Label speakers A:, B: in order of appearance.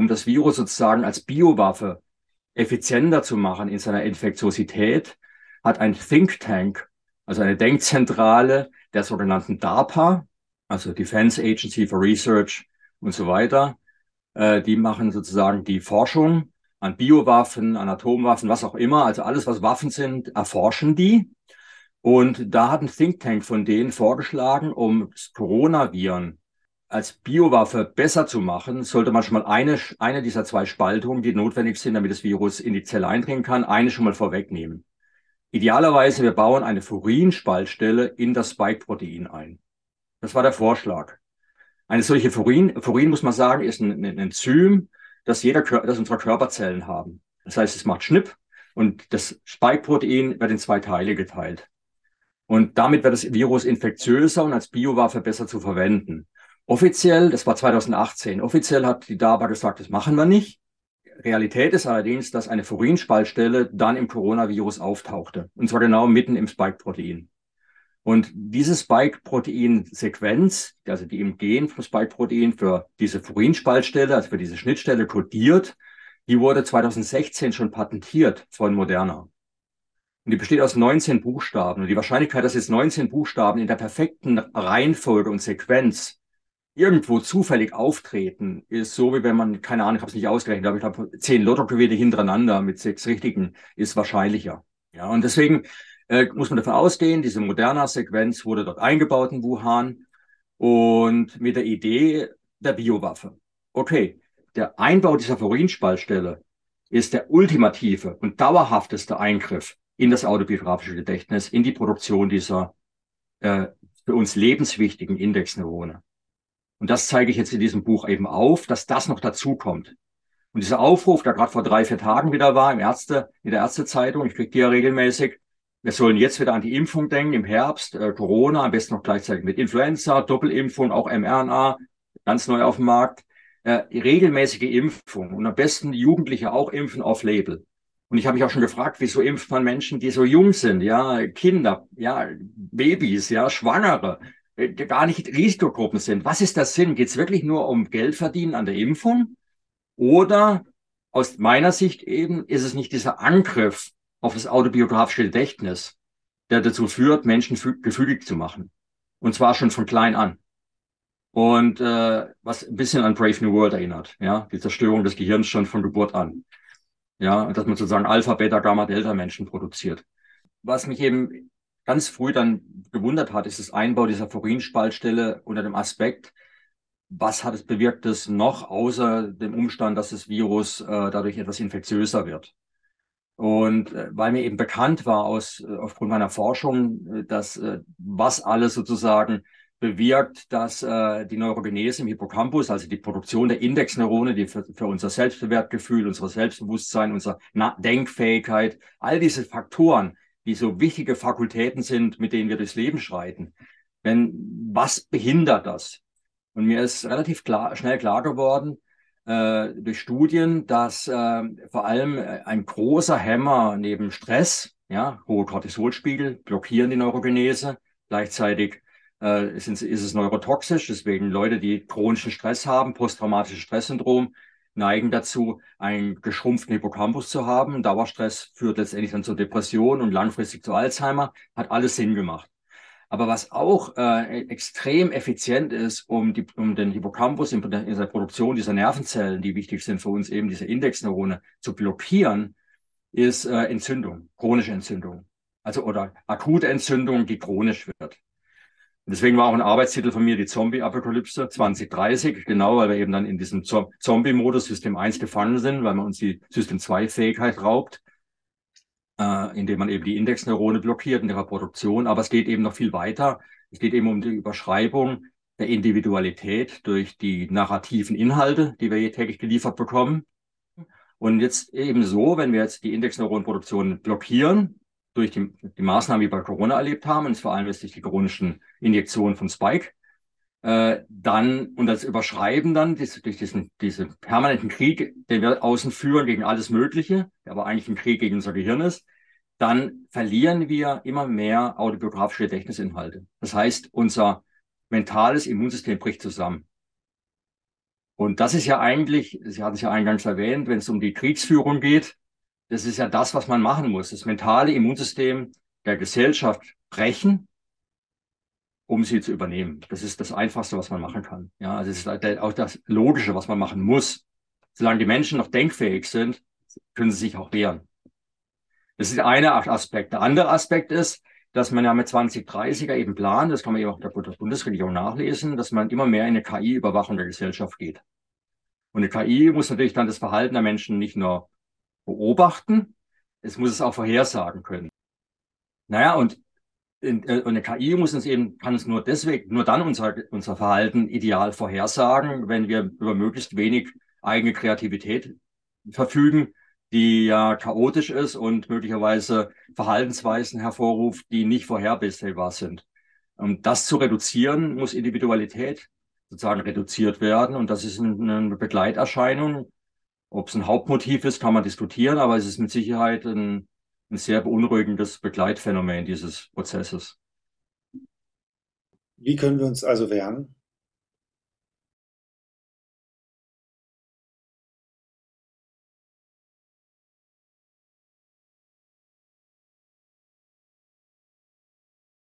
A: um das Virus sozusagen als Biowaffe effizienter zu machen in seiner Infektiosität, hat ein Think Tank, also eine Denkzentrale der sogenannten DARPA, also Defense Agency for Research und so weiter, äh, die machen sozusagen die Forschung an Biowaffen, an Atomwaffen, was auch immer, also alles, was Waffen sind, erforschen die. Und da hat ein Think Tank von denen vorgeschlagen, um Coronaviren als Biowaffe besser zu machen, sollte man schon mal eine, eine dieser zwei Spaltungen, die notwendig sind, damit das Virus in die Zelle eindringen kann, eine schon mal vorwegnehmen. Idealerweise, wir bauen eine Furin-Spaltstelle in das Spike-Protein ein. Das war der Vorschlag. Eine solche Furin, Furin muss man sagen, ist ein, ein Enzym, das jeder, das unsere Körperzellen haben. Das heißt, es macht Schnipp und das Spike-Protein wird in zwei Teile geteilt. Und damit wird das Virus infektiöser und als Biowaffe besser zu verwenden. Offiziell, das war 2018, offiziell hat die DARPA gesagt, das machen wir nicht. Realität ist allerdings, dass eine Furinspaltstelle dann im Coronavirus auftauchte. Und zwar genau mitten im Spike-Protein. Und diese Spike-Protein-Sequenz, also die im Gen vom Spike-Protein für diese Furinspaltstelle, also für diese Schnittstelle kodiert, die wurde 2016 schon patentiert von Moderna. Und die besteht aus 19 Buchstaben. Und die Wahrscheinlichkeit, dass jetzt 19 Buchstaben in der perfekten Reihenfolge und Sequenz irgendwo zufällig auftreten, ist so, wie wenn man, keine Ahnung, ich habe es nicht ausgerechnet, aber ich glaube, zehn Lottogewinne hintereinander mit sechs richtigen ist wahrscheinlicher. Ja, und deswegen äh, muss man davon ausgehen, diese Moderna-Sequenz wurde dort eingebaut in Wuhan und mit der Idee der Biowaffe. Okay, der Einbau dieser Furinspaltstelle ist der ultimative und dauerhafteste Eingriff in das autobiografische Gedächtnis, in die Produktion dieser äh, für uns lebenswichtigen Indexneurone. Und das zeige ich jetzt in diesem Buch eben auf, dass das noch dazu kommt. Und dieser Aufruf, der gerade vor drei, vier Tagen wieder war im Ärzte, in der Ärztezeitung, ich kriege die ja regelmäßig, wir sollen jetzt wieder an die Impfung denken im Herbst, äh, Corona, am besten noch gleichzeitig mit Influenza, Doppelimpfung, auch mRNA, ganz neu auf dem Markt. Äh, regelmäßige Impfung und am besten Jugendliche auch impfen auf Label. Und ich habe mich auch schon gefragt, wieso impft man Menschen, die so jung sind, ja, Kinder, ja, Babys, ja, Schwangere, gar nicht Risikogruppen sind. Was ist der Sinn? Geht es wirklich nur um Geld verdienen an der Impfung? Oder aus meiner Sicht eben ist es nicht dieser Angriff auf das autobiografische Gedächtnis, der dazu führt, Menschen gefügig zu machen. Und zwar schon von klein an. Und äh, was ein bisschen an Brave New World erinnert, ja, die Zerstörung des Gehirns schon von Geburt an. Ja, dass man sozusagen Alpha, Beta, Gamma, Delta Menschen produziert. Was mich eben ganz früh dann gewundert hat, ist das Einbau dieser Furinspaltstelle unter dem Aspekt, was hat es bewirkt es noch, außer dem Umstand, dass das Virus äh, dadurch etwas infektiöser wird. Und äh, weil mir eben bekannt war aus, äh, aufgrund meiner Forschung, äh, dass äh, was alles sozusagen bewirkt, dass die Neurogenese im Hippocampus, also die Produktion der Indexneurone, die für, für unser Selbstbewertgefühl, unser Selbstbewusstsein, unsere Na Denkfähigkeit, all diese Faktoren, die so wichtige Fakultäten sind, mit denen wir durchs Leben schreiten. Wenn, was behindert das? Und mir ist relativ klar, schnell klar geworden, äh, durch Studien, dass äh, vor allem äh, ein großer Hämmer neben Stress, ja, hohe Cortisolspiegel blockieren die Neurogenese. Gleichzeitig äh, ist, ist es neurotoxisch, deswegen Leute, die chronischen Stress haben, posttraumatisches Stresssyndrom, neigen dazu, einen geschrumpften Hippocampus zu haben. Dauerstress führt letztendlich dann zur Depression und langfristig zu Alzheimer. Hat alles Sinn gemacht. Aber was auch äh, extrem effizient ist, um, die, um den Hippocampus in, in der Produktion dieser Nervenzellen, die wichtig sind für uns eben, diese Indexneurone, zu blockieren, ist äh, Entzündung, chronische Entzündung. Also oder akute Entzündung, die chronisch wird. Deswegen war auch ein Arbeitstitel von mir die Zombie-Apokalypse 2030, genau, weil wir eben dann in diesem Zombie-Modus System 1 gefangen sind, weil man uns die System 2-Fähigkeit raubt äh, indem man eben die Indexneurone blockiert in ihrer Produktion. Aber es geht eben noch viel weiter. Es geht eben um die Überschreibung der Individualität durch die narrativen Inhalte, die wir täglich geliefert bekommen. Und jetzt eben so, wenn wir jetzt die Indexneuronenproduktion blockieren, durch die, die Maßnahmen, die wir bei Corona erlebt haben, und vor allem durch die chronischen Injektionen von Spike, äh, dann und das Überschreiben dann dies, durch diesen, diesen permanenten Krieg, den wir außen führen gegen alles Mögliche, der aber eigentlich ein Krieg gegen unser Gehirn ist, dann verlieren wir immer mehr autobiografische Gedächtnisinhalte. Das heißt, unser mentales Immunsystem bricht zusammen. Und das ist ja eigentlich, Sie hatten es ja eingangs erwähnt, wenn es um die Kriegsführung geht, das ist ja das, was man machen muss. Das mentale Immunsystem der Gesellschaft brechen, um sie zu übernehmen. Das ist das Einfachste, was man machen kann. Ja, also ist auch das Logische, was man machen muss. Solange die Menschen noch denkfähig sind, können sie sich auch wehren. Das ist der eine Aspekt. Der andere Aspekt ist, dass man ja mit 2030er eben plant, das kann man ja auch der Bundesregierung nachlesen, dass man immer mehr in eine KI-Überwachung der Gesellschaft geht. Und eine KI muss natürlich dann das Verhalten der Menschen nicht nur beobachten, es muss es auch vorhersagen können. Naja, und, äh, eine KI muss uns eben, kann es nur deswegen, nur dann unser, unser Verhalten ideal vorhersagen, wenn wir über möglichst wenig eigene Kreativität verfügen, die ja chaotisch ist und möglicherweise Verhaltensweisen hervorruft, die nicht vorhersehbar sind. Um das zu reduzieren, muss Individualität sozusagen reduziert werden. Und das ist eine Begleiterscheinung. Ob es ein Hauptmotiv ist, kann man diskutieren, aber es ist mit Sicherheit ein, ein sehr beunruhigendes Begleitphänomen dieses Prozesses.
B: Wie können wir uns also wehren?